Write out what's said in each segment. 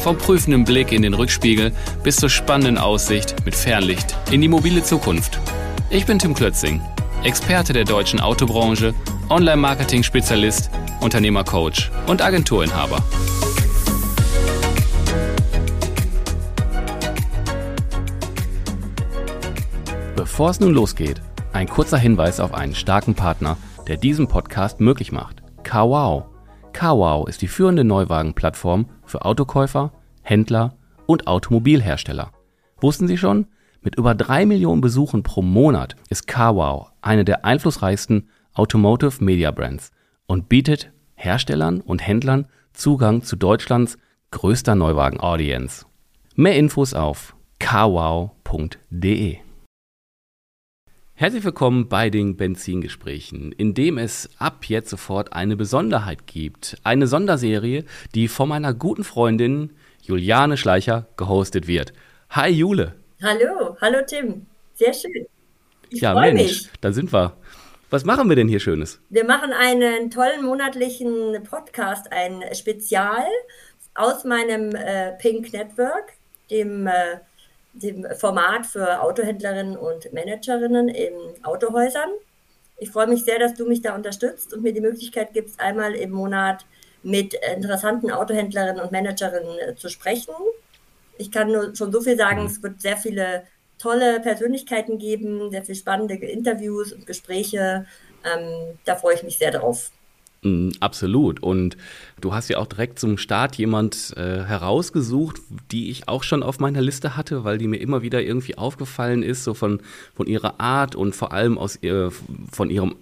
Vom prüfenden Blick in den Rückspiegel bis zur spannenden Aussicht mit Fernlicht in die mobile Zukunft. Ich bin Tim Klötzing, Experte der deutschen Autobranche, Online-Marketing-Spezialist, Unternehmercoach und Agenturinhaber. Bevor es nun losgeht, ein kurzer Hinweis auf einen starken Partner, der diesen Podcast möglich macht. Kawau. Kawau ist die führende Neuwagenplattform für Autokäufer, Händler und Automobilhersteller. Wussten Sie schon? Mit über drei Millionen Besuchen pro Monat ist Kawau eine der einflussreichsten Automotive Media Brands und bietet Herstellern und Händlern Zugang zu Deutschlands größter Neuwagen-Audience. Mehr Infos auf kawau.de. Herzlich willkommen bei den Benzingesprächen, in dem es ab jetzt sofort eine Besonderheit gibt. Eine Sonderserie, die von meiner guten Freundin Juliane Schleicher gehostet wird. Hi Jule. Hallo, hallo Tim. Sehr schön. Ich ja, Mensch, mich. da sind wir. Was machen wir denn hier Schönes? Wir machen einen tollen monatlichen Podcast, ein Spezial aus meinem äh, Pink Network, dem, äh, dem Format für Autohändlerinnen und Managerinnen in Autohäusern. Ich freue mich sehr, dass du mich da unterstützt und mir die Möglichkeit gibst, einmal im Monat mit interessanten Autohändlerinnen und Managerinnen äh, zu sprechen. Ich kann nur schon so viel sagen, es wird sehr viele tolle Persönlichkeiten geben, sehr viele spannende Interviews und Gespräche. Ähm, da freue ich mich sehr drauf. Mm, absolut. Und du hast ja auch direkt zum Start jemand äh, herausgesucht, die ich auch schon auf meiner Liste hatte, weil die mir immer wieder irgendwie aufgefallen ist, so von, von ihrer Art und vor allem aus ihr, von ihrem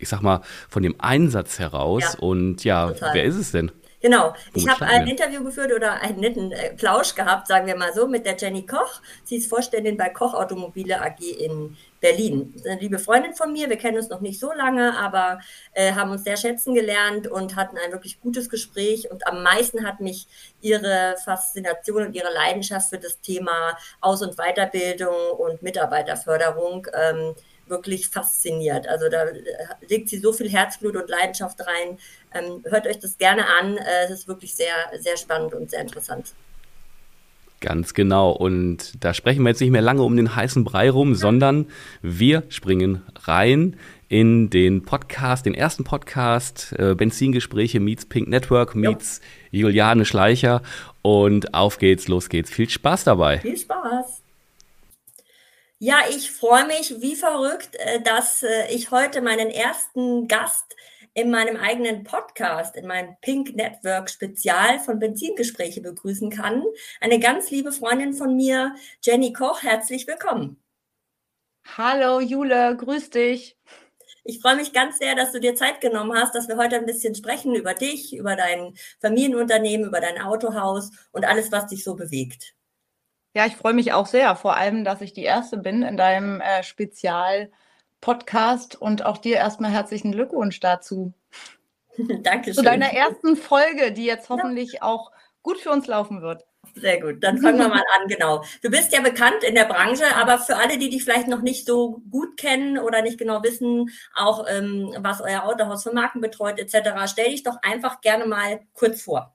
ich sag mal, von dem Einsatz heraus. Ja, und ja, total. wer ist es denn? Genau. Ich habe ein Interview geführt oder einen netten äh, Plausch gehabt, sagen wir mal so, mit der Jenny Koch. Sie ist Vorständin bei Koch Automobile AG in Berlin. Eine liebe Freundin von mir. Wir kennen uns noch nicht so lange, aber äh, haben uns sehr schätzen gelernt und hatten ein wirklich gutes Gespräch. Und am meisten hat mich ihre Faszination und ihre Leidenschaft für das Thema Aus- und Weiterbildung und Mitarbeiterförderung ähm, wirklich fasziniert. Also da äh, legt sie so viel Herzblut und Leidenschaft rein. Ähm, hört euch das gerne an. Äh, es ist wirklich sehr, sehr spannend und sehr interessant. Ganz genau. Und da sprechen wir jetzt nicht mehr lange um den heißen Brei rum, sondern wir springen rein in den Podcast, den ersten Podcast, äh, Benzingespräche meets Pink Network meets ja. Juliane Schleicher. Und auf geht's, los geht's. Viel Spaß dabei. Viel Spaß. Ja, ich freue mich wie verrückt, äh, dass äh, ich heute meinen ersten Gast in meinem eigenen Podcast, in meinem Pink Network Spezial von Benzingespräche begrüßen kann. Eine ganz liebe Freundin von mir, Jenny Koch, herzlich willkommen. Hallo Jule, grüß dich. Ich freue mich ganz sehr, dass du dir Zeit genommen hast, dass wir heute ein bisschen sprechen über dich, über dein Familienunternehmen, über dein Autohaus und alles, was dich so bewegt. Ja, ich freue mich auch sehr, vor allem, dass ich die Erste bin in deinem äh, Spezial-Podcast und auch dir erstmal herzlichen Glückwunsch dazu. Dankeschön. Zu deiner ersten Folge, die jetzt hoffentlich ja. auch gut für uns laufen wird. Sehr gut, dann fangen wir mal an, genau. Du bist ja bekannt in der Branche, aber für alle, die dich vielleicht noch nicht so gut kennen oder nicht genau wissen, auch ähm, was euer Autohaus für Marken betreut etc., stell dich doch einfach gerne mal kurz vor.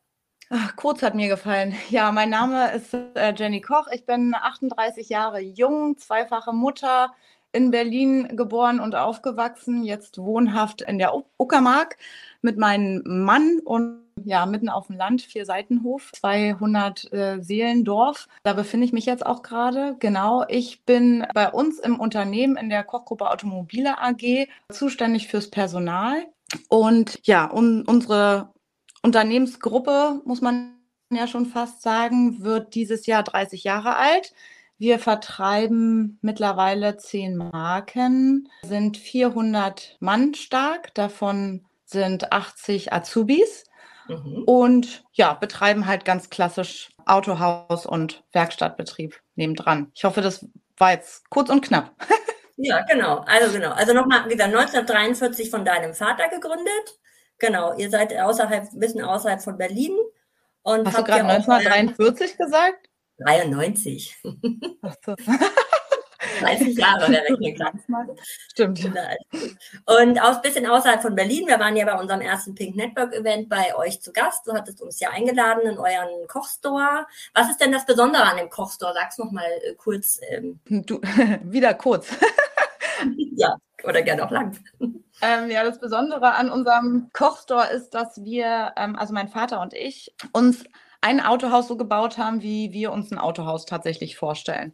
Ach, kurz hat mir gefallen. Ja, mein Name ist äh, Jenny Koch. Ich bin 38 Jahre jung, zweifache Mutter, in Berlin geboren und aufgewachsen, jetzt wohnhaft in der Uckermark mit meinem Mann und ja, mitten auf dem Land, vier Seitenhof, 200 äh, Seelendorf. Da befinde ich mich jetzt auch gerade. Genau, ich bin bei uns im Unternehmen in der Kochgruppe Automobile AG zuständig fürs Personal. Und ja, um, unsere Unternehmensgruppe, muss man ja schon fast sagen, wird dieses Jahr 30 Jahre alt. Wir vertreiben mittlerweile zehn Marken, sind 400 Mann stark, davon sind 80 Azubis mhm. und ja, betreiben halt ganz klassisch Autohaus und Werkstattbetrieb nebendran. Ich hoffe, das war jetzt kurz und knapp. Ja, genau. Also genau. Also nochmal, wie gesagt, 1943 von deinem Vater gegründet. Genau. Ihr seid außerhalb, ein bisschen außerhalb von Berlin. Und Hast du gerade 1943 gesagt? 93. Ach so. 30 Jahre der Rechnung. Stimmt. Und auch ein bisschen außerhalb von Berlin. Wir waren ja bei unserem ersten Pink Network Event bei euch zu Gast. Du hattest uns ja eingeladen in euren Kochstore. Was ist denn das Besondere an dem Kochstore? Sag's noch mal äh, kurz. Ähm. Du, wieder kurz. ja, oder gerne auch lang. Ähm, ja, das Besondere an unserem Kochstore ist, dass wir, ähm, also mein Vater und ich, uns ein Autohaus so gebaut haben, wie wir uns ein Autohaus tatsächlich vorstellen.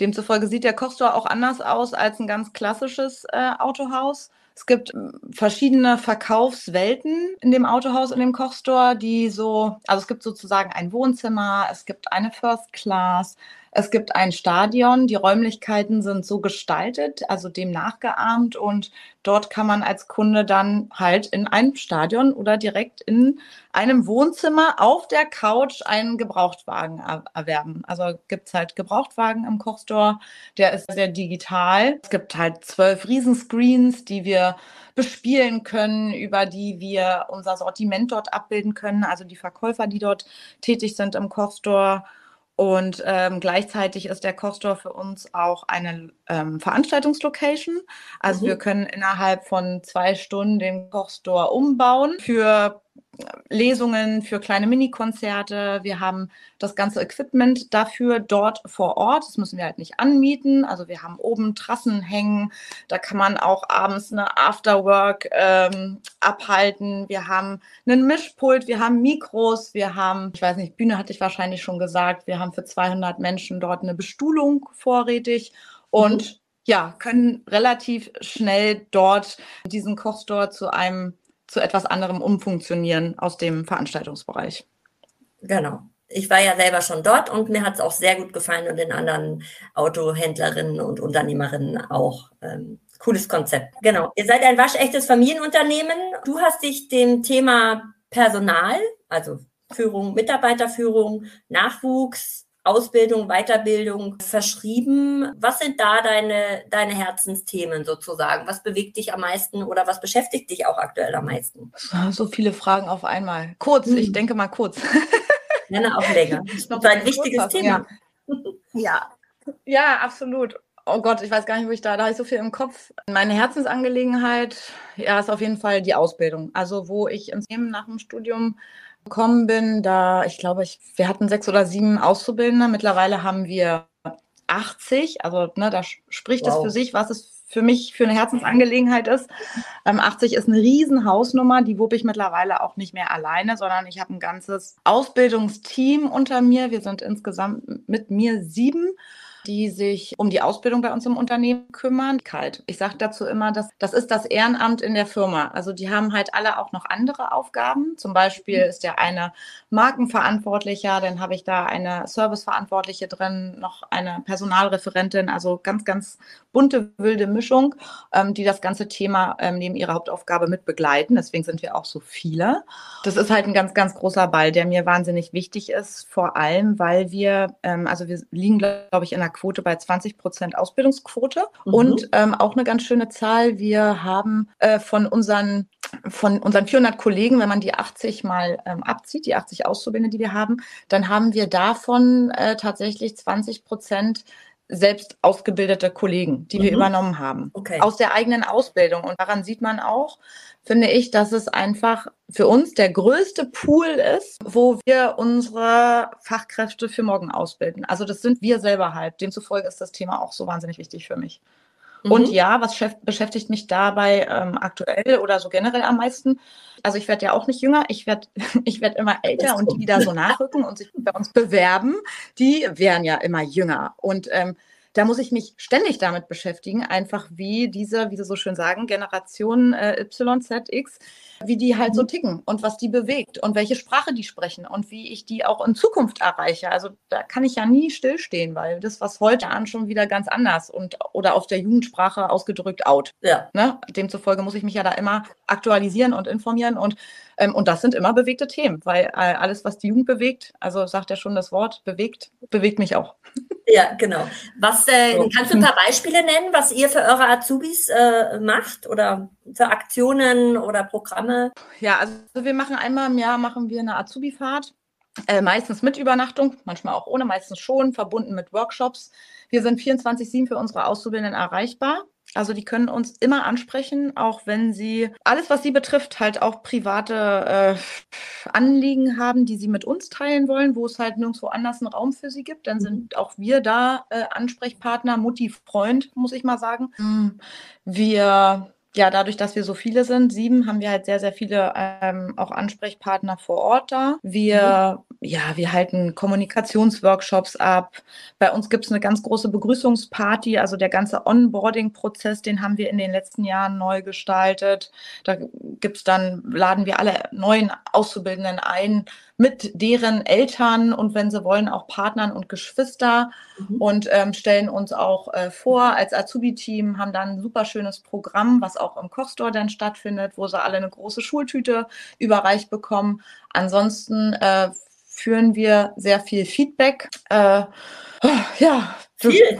Demzufolge sieht der Kochstore auch anders aus als ein ganz klassisches äh, Autohaus. Es gibt ähm, verschiedene Verkaufswelten in dem Autohaus, in dem Kochstore, die so, also es gibt sozusagen ein Wohnzimmer, es gibt eine First Class, es gibt ein Stadion, die Räumlichkeiten sind so gestaltet, also dem nachgeahmt und dort kann man als Kunde dann halt in einem Stadion oder direkt in einem Wohnzimmer auf der Couch einen Gebrauchtwagen erwerben. Also gibt es halt Gebrauchtwagen im Kochstore, der ist sehr digital. Es gibt halt zwölf Riesenscreens, die wir bespielen können, über die wir unser Sortiment dort abbilden können, also die Verkäufer, die dort tätig sind im Kochstore und ähm, gleichzeitig ist der Kochstore für uns auch eine ähm, Veranstaltungslocation. Also mhm. wir können innerhalb von zwei Stunden den Kochstore umbauen für Lesungen, für kleine Mini-Konzerte. Wir haben das ganze Equipment dafür dort vor Ort. Das müssen wir halt nicht anmieten. Also wir haben oben Trassen hängen. Da kann man auch abends eine Afterwork ähm, abhalten. Wir haben einen Mischpult, wir haben Mikros, wir haben, ich weiß nicht, Bühne hatte ich wahrscheinlich schon gesagt, wir haben für 200 Menschen dort eine Bestuhlung vorrätig und mhm. ja, können relativ schnell dort diesen Kochstore zu einem zu etwas anderem umfunktionieren aus dem Veranstaltungsbereich. Genau. Ich war ja selber schon dort und mir hat es auch sehr gut gefallen und den anderen Autohändlerinnen und Unternehmerinnen auch. Ähm, cooles Konzept. Genau. Ihr seid ein waschechtes Familienunternehmen. Du hast dich dem Thema Personal, also Führung, Mitarbeiterführung, Nachwuchs, Ausbildung, Weiterbildung verschrieben. Was sind da deine, deine Herzensthemen sozusagen? Was bewegt dich am meisten oder was beschäftigt dich auch aktuell am meisten? So viele Fragen auf einmal. Kurz, hm. ich denke mal kurz. Gerne auch länger. Das ist ein wichtiges Thema. Ja. ja. ja, absolut. Oh Gott, ich weiß gar nicht, wo ich da, da habe ich so viel im Kopf. Meine Herzensangelegenheit, ja, ist auf jeden Fall die Ausbildung. Also, wo ich im nach dem Studium gekommen bin, da, ich glaube, ich, wir hatten sechs oder sieben Auszubildende. Mittlerweile haben wir 80. Also, ne, da spricht wow. es für sich, was es für mich für eine Herzensangelegenheit ist. Ähm, 80 ist eine Riesenhausnummer, die wuppe ich mittlerweile auch nicht mehr alleine, sondern ich habe ein ganzes Ausbildungsteam unter mir. Wir sind insgesamt mit mir sieben die sich um die Ausbildung bei uns im Unternehmen kümmern. Kalt. Ich sage dazu immer, dass das ist das Ehrenamt in der Firma. Also die haben halt alle auch noch andere Aufgaben. Zum Beispiel ist der eine Markenverantwortlicher, dann habe ich da eine Serviceverantwortliche drin, noch eine Personalreferentin, also ganz, ganz bunte, wilde Mischung, ähm, die das ganze Thema ähm, neben ihrer Hauptaufgabe mit begleiten. Deswegen sind wir auch so viele. Das ist halt ein ganz, ganz großer Ball, der mir wahnsinnig wichtig ist, vor allem, weil wir, ähm, also wir liegen, glaube ich, in einer Quote bei 20 Prozent Ausbildungsquote mhm. und ähm, auch eine ganz schöne Zahl. Wir haben äh, von unseren von unseren 400 Kollegen, wenn man die 80 mal ähm, abzieht, die 80 Auszubildende, die wir haben, dann haben wir davon äh, tatsächlich 20 Prozent selbst ausgebildete Kollegen, die mhm. wir übernommen haben. Okay. Aus der eigenen Ausbildung. Und daran sieht man auch, finde ich, dass es einfach für uns der größte Pool ist, wo wir unsere Fachkräfte für morgen ausbilden. Also das sind wir selber halt. Demzufolge ist das Thema auch so wahnsinnig wichtig für mich. Mhm. Und ja, was beschäftigt mich dabei ähm, aktuell oder so generell am meisten? Also ich werde ja auch nicht jünger, ich werde ich werd immer älter und die, die da so nachrücken und sich bei uns bewerben, die werden ja immer jünger. Und ähm, da muss ich mich ständig damit beschäftigen, einfach wie diese, wie Sie so schön sagen, Generation äh, YZX, wie die halt so mhm. ticken und was die bewegt und welche Sprache die sprechen und wie ich die auch in Zukunft erreiche. Also da kann ich ja nie stillstehen, weil das, was heute an schon wieder ganz anders und oder auf der Jugendsprache ausgedrückt out. Ja. Ne? Demzufolge muss ich mich ja da immer aktualisieren und informieren und ähm, und das sind immer bewegte Themen, weil äh, alles, was die Jugend bewegt, also sagt ja schon das Wort bewegt, bewegt mich auch. Ja, genau. Was äh, so. kannst du ein paar Beispiele nennen, was ihr für eure Azubis äh, macht oder für Aktionen oder Programme? Ja, also wir machen einmal im Jahr machen wir eine Azubi-Fahrt. Äh, meistens mit Übernachtung, manchmal auch ohne, meistens schon, verbunden mit Workshops. Wir sind 24-7 für unsere Auszubildenden erreichbar. Also die können uns immer ansprechen, auch wenn sie alles, was sie betrifft, halt auch private äh, Anliegen haben, die sie mit uns teilen wollen, wo es halt nirgendwo anders einen Raum für sie gibt. Dann sind mhm. auch wir da äh, Ansprechpartner, Mutti, Freund, muss ich mal sagen. Mhm. Wir ja, dadurch, dass wir so viele sind, sieben, haben wir halt sehr, sehr viele ähm, auch Ansprechpartner vor Ort da. Wir, mhm. ja, wir halten Kommunikationsworkshops ab. Bei uns gibt es eine ganz große Begrüßungsparty, also der ganze Onboarding-Prozess, den haben wir in den letzten Jahren neu gestaltet. Da gibt's dann, laden wir alle neuen Auszubildenden ein, mit deren Eltern und wenn sie wollen auch Partnern und Geschwister mhm. und ähm, stellen uns auch äh, vor als Azubi-Team, haben dann ein super schönes Programm, was auch im Kochstore dann stattfindet, wo sie alle eine große Schultüte überreicht bekommen. Ansonsten äh, führen wir sehr viel Feedback. Äh, ja, viel,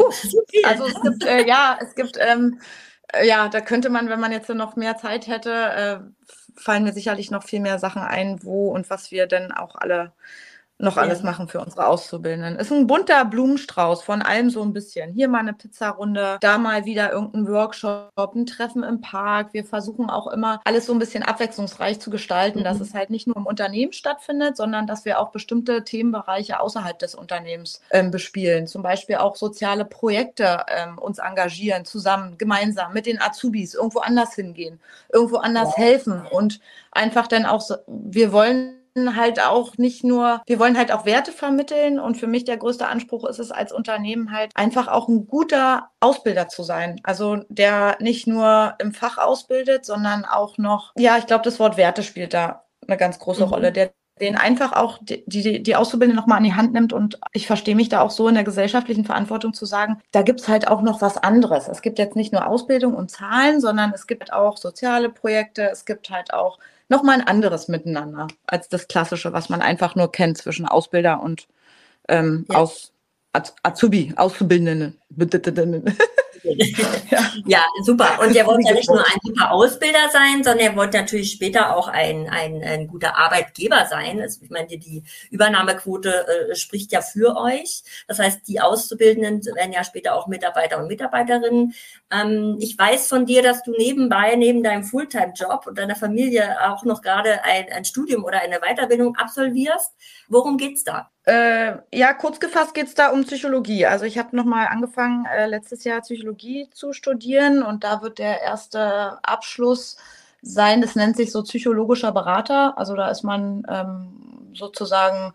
also es gibt äh, ja, es gibt ähm, äh, ja, da könnte man, wenn man jetzt noch mehr Zeit hätte, äh, fallen mir sicherlich noch viel mehr Sachen ein, wo und was wir denn auch alle noch alles machen für unsere Auszubildenden. Ist ein bunter Blumenstrauß von allem so ein bisschen. Hier mal eine Pizzarunde, da mal wieder irgendein Workshop, ein Treffen im Park. Wir versuchen auch immer alles so ein bisschen abwechslungsreich zu gestalten, mhm. dass es halt nicht nur im Unternehmen stattfindet, sondern dass wir auch bestimmte Themenbereiche außerhalb des Unternehmens ähm, bespielen. Zum Beispiel auch soziale Projekte ähm, uns engagieren, zusammen, gemeinsam mit den Azubis irgendwo anders hingehen, irgendwo anders ja. helfen und einfach dann auch, so, wir wollen halt auch nicht nur, wir wollen halt auch Werte vermitteln und für mich der größte Anspruch ist es als Unternehmen halt einfach auch ein guter Ausbilder zu sein. Also der nicht nur im Fach ausbildet, sondern auch noch, ja, ich glaube, das Wort Werte spielt da eine ganz große mhm. Rolle. Der den einfach auch die, die, die Auszubildende nochmal an die Hand nimmt. Und ich verstehe mich da auch so in der gesellschaftlichen Verantwortung zu sagen, da gibt es halt auch noch was anderes. Es gibt jetzt nicht nur Ausbildung und Zahlen, sondern es gibt auch soziale Projekte, es gibt halt auch nochmal ein anderes Miteinander als das Klassische, was man einfach nur kennt zwischen Ausbilder und ähm, ja. Aus, Azubi, Auszubildenden. ja. ja, super. Und er wollte ja nicht nur ein super Ausbilder sein, sondern er wollte natürlich später auch ein, ein, ein guter Arbeitgeber sein. Also ich meine, die Übernahmequote äh, spricht ja für euch. Das heißt, die Auszubildenden werden ja später auch Mitarbeiter und Mitarbeiterinnen. Ähm, ich weiß von dir, dass du nebenbei, neben deinem Fulltime-Job und deiner Familie auch noch gerade ein, ein Studium oder eine Weiterbildung absolvierst. Worum geht's da? Äh, ja, kurz gefasst geht es da um Psychologie. Also ich habe nochmal angefangen, äh, letztes Jahr Psychologie zu studieren und da wird der erste Abschluss sein, das nennt sich so psychologischer Berater. Also da ist man ähm, sozusagen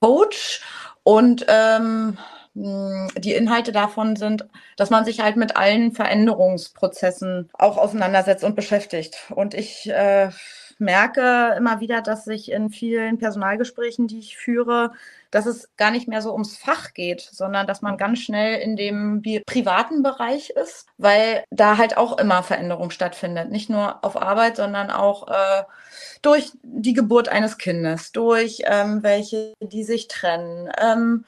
Coach und ähm, die Inhalte davon sind, dass man sich halt mit allen Veränderungsprozessen auch auseinandersetzt und beschäftigt. Und ich äh, merke immer wieder, dass ich in vielen Personalgesprächen, die ich führe, dass es gar nicht mehr so ums Fach geht, sondern dass man ganz schnell in dem privaten Bereich ist, weil da halt auch immer Veränderung stattfindet. Nicht nur auf Arbeit, sondern auch äh, durch die Geburt eines Kindes, durch ähm, welche, die sich trennen. Ähm,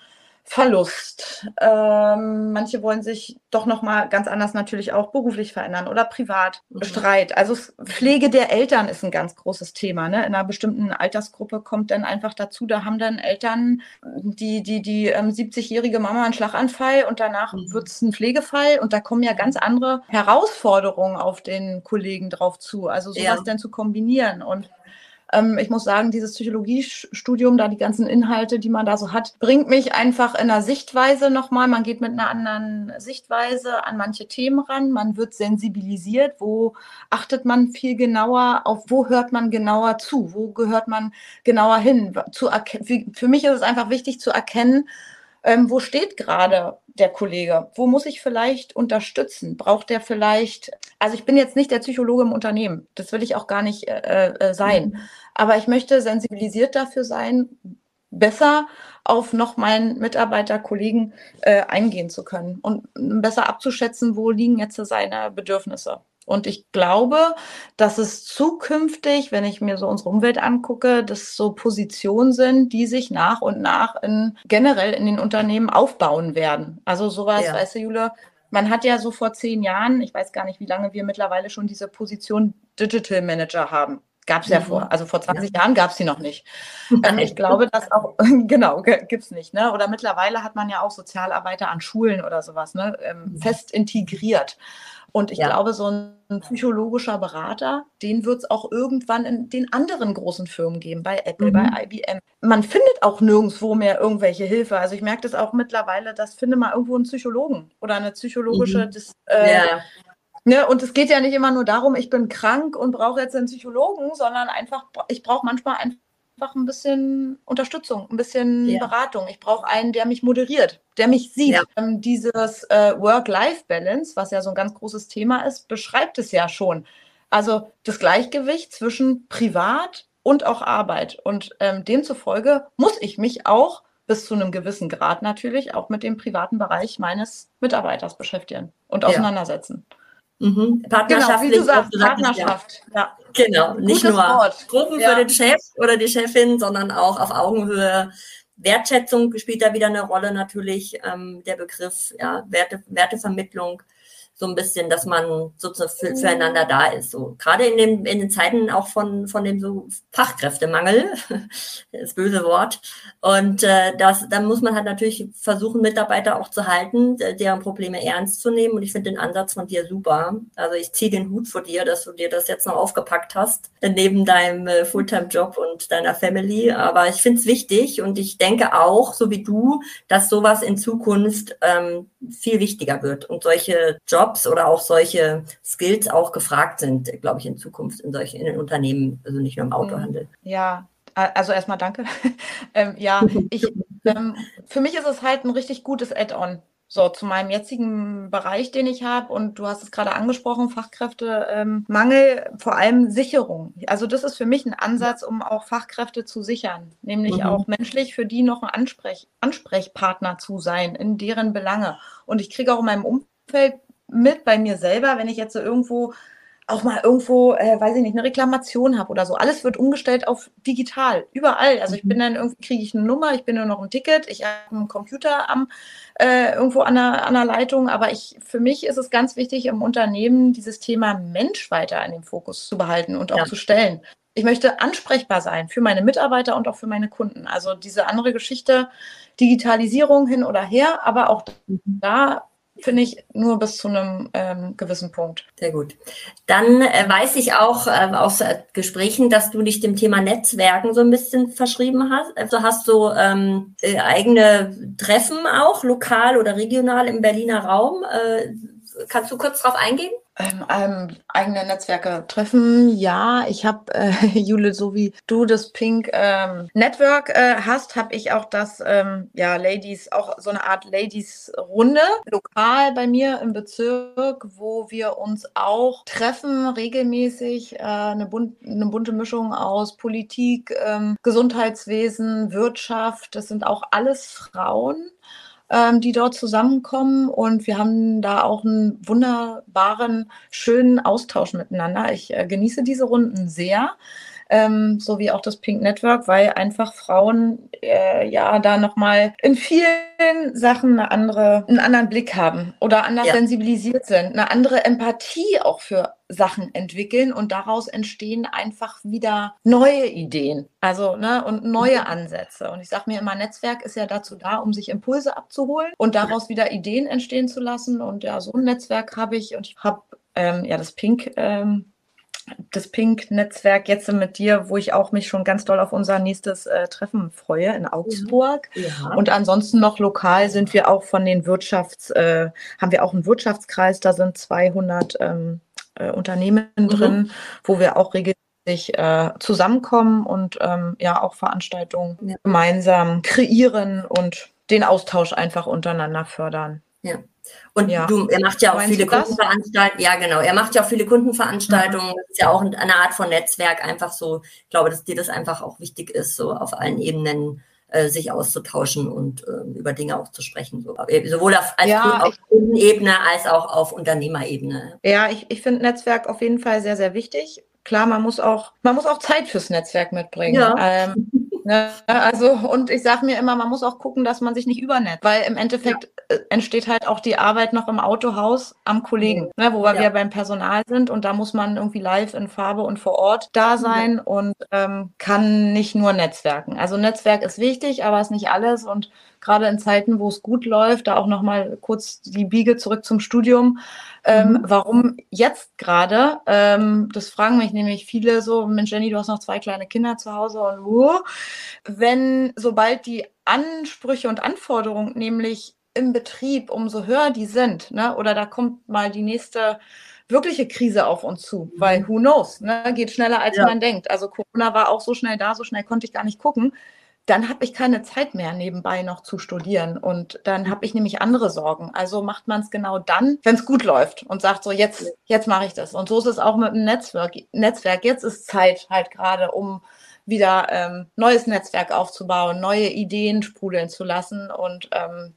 Verlust. Ähm, manche wollen sich doch noch mal ganz anders natürlich auch beruflich verändern oder privat. Mhm. Streit. Also Pflege der Eltern ist ein ganz großes Thema. Ne? In einer bestimmten Altersgruppe kommt dann einfach dazu, da haben dann Eltern die die die ähm, 70-jährige Mama einen Schlaganfall und danach mhm. wird es ein Pflegefall und da kommen ja ganz andere Herausforderungen auf den Kollegen drauf zu. Also sowas ja. dann zu kombinieren und ähm, ich muss sagen, dieses Psychologiestudium, da die ganzen Inhalte, die man da so hat, bringt mich einfach in einer Sichtweise nochmal. Man geht mit einer anderen Sichtweise an manche Themen ran. Man wird sensibilisiert. Wo achtet man viel genauer auf, wo hört man genauer zu? Wo gehört man genauer hin? Zu für mich ist es einfach wichtig zu erkennen, ähm, wo steht gerade der Kollege? Wo muss ich vielleicht unterstützen? Braucht der vielleicht, also ich bin jetzt nicht der Psychologe im Unternehmen, das will ich auch gar nicht äh, äh, sein, mhm. aber ich möchte sensibilisiert dafür sein, besser auf noch meinen Mitarbeiter, Kollegen äh, eingehen zu können und besser abzuschätzen, wo liegen jetzt seine Bedürfnisse Und ich glaube, dass es zukünftig, wenn ich mir so unsere Umwelt angucke, dass so Positionen sind, die sich nach und nach in, generell in den Unternehmen aufbauen werden. Also sowas, ja. weißt du, Jule, man hat ja so vor zehn Jahren, ich weiß gar nicht, wie lange wir mittlerweile schon diese Position Digital Manager haben. Gab es ja mhm. vor. Also vor 20 ja. Jahren gab es sie noch nicht. Ähm, ich glaube, dass auch, genau, gibt es nicht. Ne? Oder mittlerweile hat man ja auch Sozialarbeiter an Schulen oder sowas ne? Ähm, mhm. fest integriert. Und ich ja. glaube, so ein psychologischer Berater, den wird es auch irgendwann in den anderen großen Firmen geben, bei Apple, mhm. bei IBM. Man findet auch nirgendwo mehr irgendwelche Hilfe. Also ich merke das auch mittlerweile, dass finde mal irgendwo einen Psychologen oder eine psychologische mhm. Dis, äh, ja. Ne, und es geht ja nicht immer nur darum, ich bin krank und brauche jetzt einen Psychologen, sondern einfach, ich brauche manchmal einfach ein bisschen Unterstützung, ein bisschen ja. Beratung. Ich brauche einen, der mich moderiert, der mich sieht. Ja. Ähm, dieses äh, Work-Life-Balance, was ja so ein ganz großes Thema ist, beschreibt es ja schon. Also das Gleichgewicht zwischen Privat und auch Arbeit. Und ähm, demzufolge muss ich mich auch bis zu einem gewissen Grad natürlich auch mit dem privaten Bereich meines Mitarbeiters beschäftigen und auseinandersetzen. Ja. Mhm. Partnerschaftlich. Genau, wie du sagst, Partnerschaft. Ja. Genau, nicht Gutes nur Wort. Gruppen ja. für den Chef oder die Chefin, sondern auch auf Augenhöhe. Wertschätzung spielt da wieder eine Rolle natürlich, ähm, der Begriff, ja, Werte, Wertevermittlung so ein bisschen, dass man sozusagen für, füreinander da ist. So gerade in den, in den Zeiten auch von, von dem so Fachkräftemangel, das böse Wort. Und äh, das, dann muss man halt natürlich versuchen, Mitarbeiter auch zu halten, deren Probleme ernst zu nehmen. Und ich finde den Ansatz von dir super. Also ich ziehe den Hut vor dir, dass du dir das jetzt noch aufgepackt hast, neben deinem äh, Fulltime-Job und deiner Family. Aber ich finde es wichtig und ich denke auch, so wie du, dass sowas in Zukunft ähm, viel wichtiger wird und solche Jobs oder auch solche Skills auch gefragt sind, glaube ich, in Zukunft in solchen in den Unternehmen, also nicht nur im Autohandel. Ja, also erstmal danke. ähm, ja, ich, ähm, für mich ist es halt ein richtig gutes Add-on. So, zu meinem jetzigen Bereich, den ich habe, und du hast es gerade angesprochen, Fachkräftemangel, ähm, vor allem Sicherung. Also das ist für mich ein Ansatz, um auch Fachkräfte zu sichern, nämlich mhm. auch menschlich für die noch ein Ansprech Ansprechpartner zu sein in deren Belange. Und ich kriege auch in meinem Umfeld mit bei mir selber, wenn ich jetzt so irgendwo auch mal irgendwo, äh, weiß ich nicht, eine Reklamation habe oder so. Alles wird umgestellt auf digital, überall. Also ich bin mhm. dann irgendwie, kriege ich eine Nummer, ich bin nur noch ein Ticket, ich habe einen Computer am, äh, irgendwo an der, an der Leitung. Aber ich, für mich ist es ganz wichtig, im Unternehmen dieses Thema Mensch weiter in den Fokus zu behalten und auch ja. zu stellen. Ich möchte ansprechbar sein für meine Mitarbeiter und auch für meine Kunden. Also diese andere Geschichte, Digitalisierung hin oder her, aber auch mhm. da finde ich nur bis zu einem ähm, gewissen Punkt. Sehr gut. Dann äh, weiß ich auch äh, aus äh, Gesprächen, dass du dich dem Thema Netzwerken so ein bisschen verschrieben hast. Also hast du ähm, äh, eigene Treffen auch, lokal oder regional im Berliner Raum. Äh, kannst du kurz darauf eingehen? Ähm, ähm, eigene Netzwerke treffen, ja. Ich habe, äh, Jule, so wie du das Pink ähm, Network äh, hast, habe ich auch das, ähm, ja, Ladies, auch so eine Art Ladies-Runde, lokal bei mir im Bezirk, wo wir uns auch treffen, regelmäßig, äh, eine, bunt, eine, bunte Mischung aus Politik, ähm, Gesundheitswesen, Wirtschaft. Das sind auch alles Frauen ähm, die dort zusammenkommen. Und wir haben da auch einen wunderbaren, schönen Austausch miteinander. Ich äh, genieße diese Runden sehr. Ähm, so wie auch das Pink Network, weil einfach Frauen äh, ja da nochmal in vielen Sachen eine andere, einen anderen Blick haben oder anders ja. sensibilisiert sind, eine andere Empathie auch für Sachen entwickeln und daraus entstehen einfach wieder neue Ideen, also ne, und neue mhm. Ansätze. Und ich sage mir immer, Netzwerk ist ja dazu da, um sich Impulse abzuholen und daraus wieder Ideen entstehen zu lassen. Und ja, so ein Netzwerk habe ich und ich habe ähm, ja das Pink. Ähm, das Pink-Netzwerk jetzt mit dir, wo ich auch mich schon ganz doll auf unser nächstes äh, Treffen freue in Augsburg. Ja. Und ansonsten noch lokal sind wir auch von den Wirtschafts, äh, haben wir auch einen Wirtschaftskreis, da sind 200 ähm, äh, Unternehmen mhm. drin, wo wir auch regelmäßig äh, zusammenkommen und ähm, ja auch Veranstaltungen ja. gemeinsam kreieren und den Austausch einfach untereinander fördern. Ja. Und ja. du, er macht ja auch Meinst viele Kundenveranstaltungen. Ja, genau. Er macht ja auch viele Kundenveranstaltungen. Mhm. Das ist ja auch eine Art von Netzwerk, einfach so. Ich glaube, dass dir das einfach auch wichtig ist, so auf allen Ebenen äh, sich auszutauschen und äh, über Dinge auch zu sprechen. So. Sowohl auf, als ja, auf Kundenebene als auch auf Unternehmerebene. Ja, ich, ich finde Netzwerk auf jeden Fall sehr, sehr wichtig. Klar, man muss auch, man muss auch Zeit fürs Netzwerk mitbringen. Ja. Ähm, Ne? Also, und ich sage mir immer, man muss auch gucken, dass man sich nicht übernetzt, weil im Endeffekt ja. Äh, entsteht halt auch die Arbeit noch im Autohaus am Kollegen, ne? wo wir ja. beim Personal sind und da muss man irgendwie live in Farbe und vor Ort da sein mhm. und ähm, kann nicht nur netzwerken. Also Netzwerk ist wichtig, aber ist nicht alles und gerade in Zeiten, wo es gut läuft, da auch nochmal kurz die Biege zurück zum Studium. Ähm, mhm. Warum jetzt gerade? Ähm, das fragen mich nämlich viele so, Mensch Jenny, du hast noch zwei kleine Kinder zu Hause und wo? Wenn sobald die Ansprüche und Anforderungen nämlich im Betrieb, umso höher die sind, ne? oder da kommt mal die nächste wirkliche Krise auf uns zu, weil mhm. who knows, ne? geht schneller als ja. man denkt. Also Corona war auch so schnell da, so schnell konnte ich gar nicht gucken dann habe ich keine Zeit mehr nebenbei noch zu studieren und dann habe ich nämlich andere Sorgen. Also macht man es genau dann, wenn es gut läuft und sagt so, jetzt, jetzt mache ich das. Und so ist es auch mit dem Netzwerk. Netzwerk. Jetzt ist Zeit halt gerade, um wieder ähm, neues Netzwerk aufzubauen, neue Ideen sprudeln zu lassen und ähm,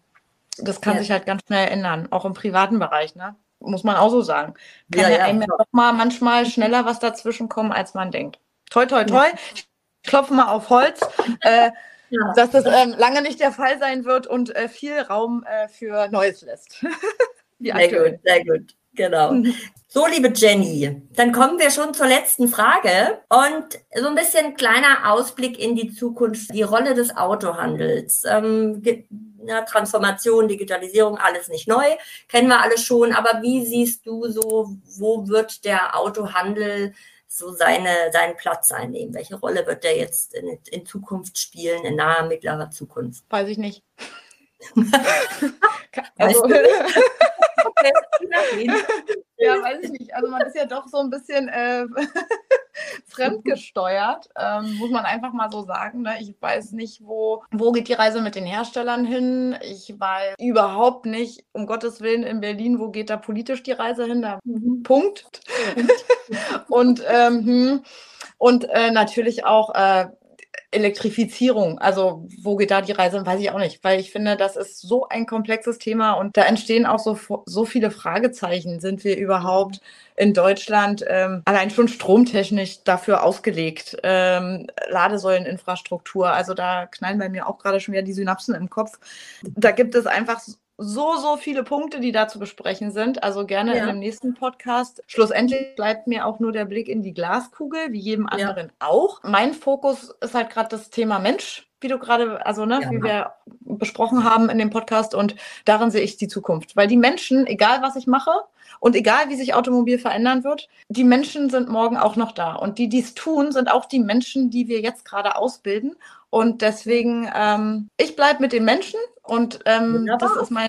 das kann ja. sich halt ganz schnell ändern, auch im privaten Bereich, ne? Muss man auch so sagen. Kann ja, ja, ja einem auch mal manchmal schneller was dazwischen kommen, als man denkt. Toi, toi, toi. Ich klopfe mal auf Holz, äh, dass das ähm, lange nicht der Fall sein wird und äh, viel Raum äh, für Neues lässt. sehr gut, sehr gut. Genau. So, liebe Jenny, dann kommen wir schon zur letzten Frage und so ein bisschen kleiner Ausblick in die Zukunft, die Rolle des Autohandels. Ähm, Transformation, Digitalisierung, alles nicht neu, kennen wir alle schon, aber wie siehst du so, wo wird der Autohandel so seine, seinen Platz einnehmen? Welche Rolle wird der jetzt in, in Zukunft spielen, in naher, mittlerer Zukunft? Weiß ich nicht. also, ja, weiß ich nicht. Also man ist ja doch so ein bisschen äh, fremdgesteuert, ähm, muss man einfach mal so sagen. Ne? Ich weiß nicht, wo, wo geht die Reise mit den Herstellern hin. Ich weiß überhaupt nicht, um Gottes Willen, in Berlin, wo geht da politisch die Reise hin? Da, mhm. Punkt. und ähm, hm, und äh, natürlich auch äh, Elektrifizierung, also wo geht da die Reise, weiß ich auch nicht, weil ich finde, das ist so ein komplexes Thema und da entstehen auch so, so viele Fragezeichen. Sind wir überhaupt in Deutschland ähm, allein schon stromtechnisch dafür ausgelegt? Ähm, Ladesäuleninfrastruktur, also da knallen bei mir auch gerade schon wieder die Synapsen im Kopf. Da gibt es einfach so, so viele Punkte, die da zu besprechen sind. Also gerne ja. in dem nächsten Podcast. Schlussendlich bleibt mir auch nur der Blick in die Glaskugel, wie jedem anderen ja. auch. Mein Fokus ist halt gerade das Thema Mensch, wie du gerade, also ne, ja. wie wir besprochen haben in dem Podcast. Und darin sehe ich die Zukunft. Weil die Menschen, egal was ich mache, und egal, wie sich Automobil verändern wird, die Menschen sind morgen auch noch da. Und die, die es tun, sind auch die Menschen, die wir jetzt gerade ausbilden. Und deswegen, ähm, ich bleibe mit den Menschen und ähm, das ist mein,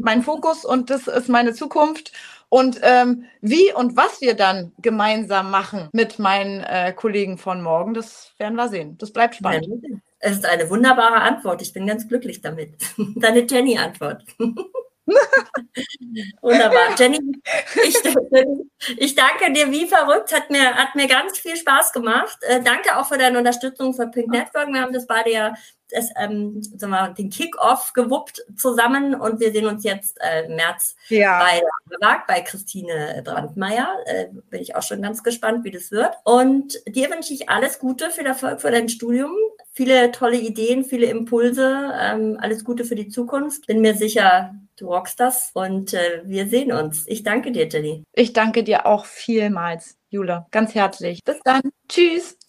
mein Fokus und das ist meine Zukunft. Und ähm, wie und was wir dann gemeinsam machen mit meinen äh, Kollegen von morgen, das werden wir sehen. Das bleibt spannend. Es ist eine wunderbare Antwort. Ich bin ganz glücklich damit. Deine Jenny-Antwort. Wunderbar. Jenny, ich, ich, danke dir wie verrückt. Hat mir, hat mir ganz viel Spaß gemacht. Äh, danke auch für deine Unterstützung für Pink Network. Wir haben das beide ja das, ähm, sagen wir, den Kick-Off gewuppt zusammen und wir sehen uns jetzt äh, im März ja. bei bei Christine Brandmeier. Äh, bin ich auch schon ganz gespannt, wie das wird. Und dir wünsche ich alles Gute, viel Erfolg für dein Studium, viele tolle Ideen, viele Impulse, ähm, alles Gute für die Zukunft. Bin mir sicher, du rockst das und äh, wir sehen uns. Ich danke dir, Jenny. Ich danke dir auch vielmals, Jule, ganz herzlich. Bis dann. Tschüss.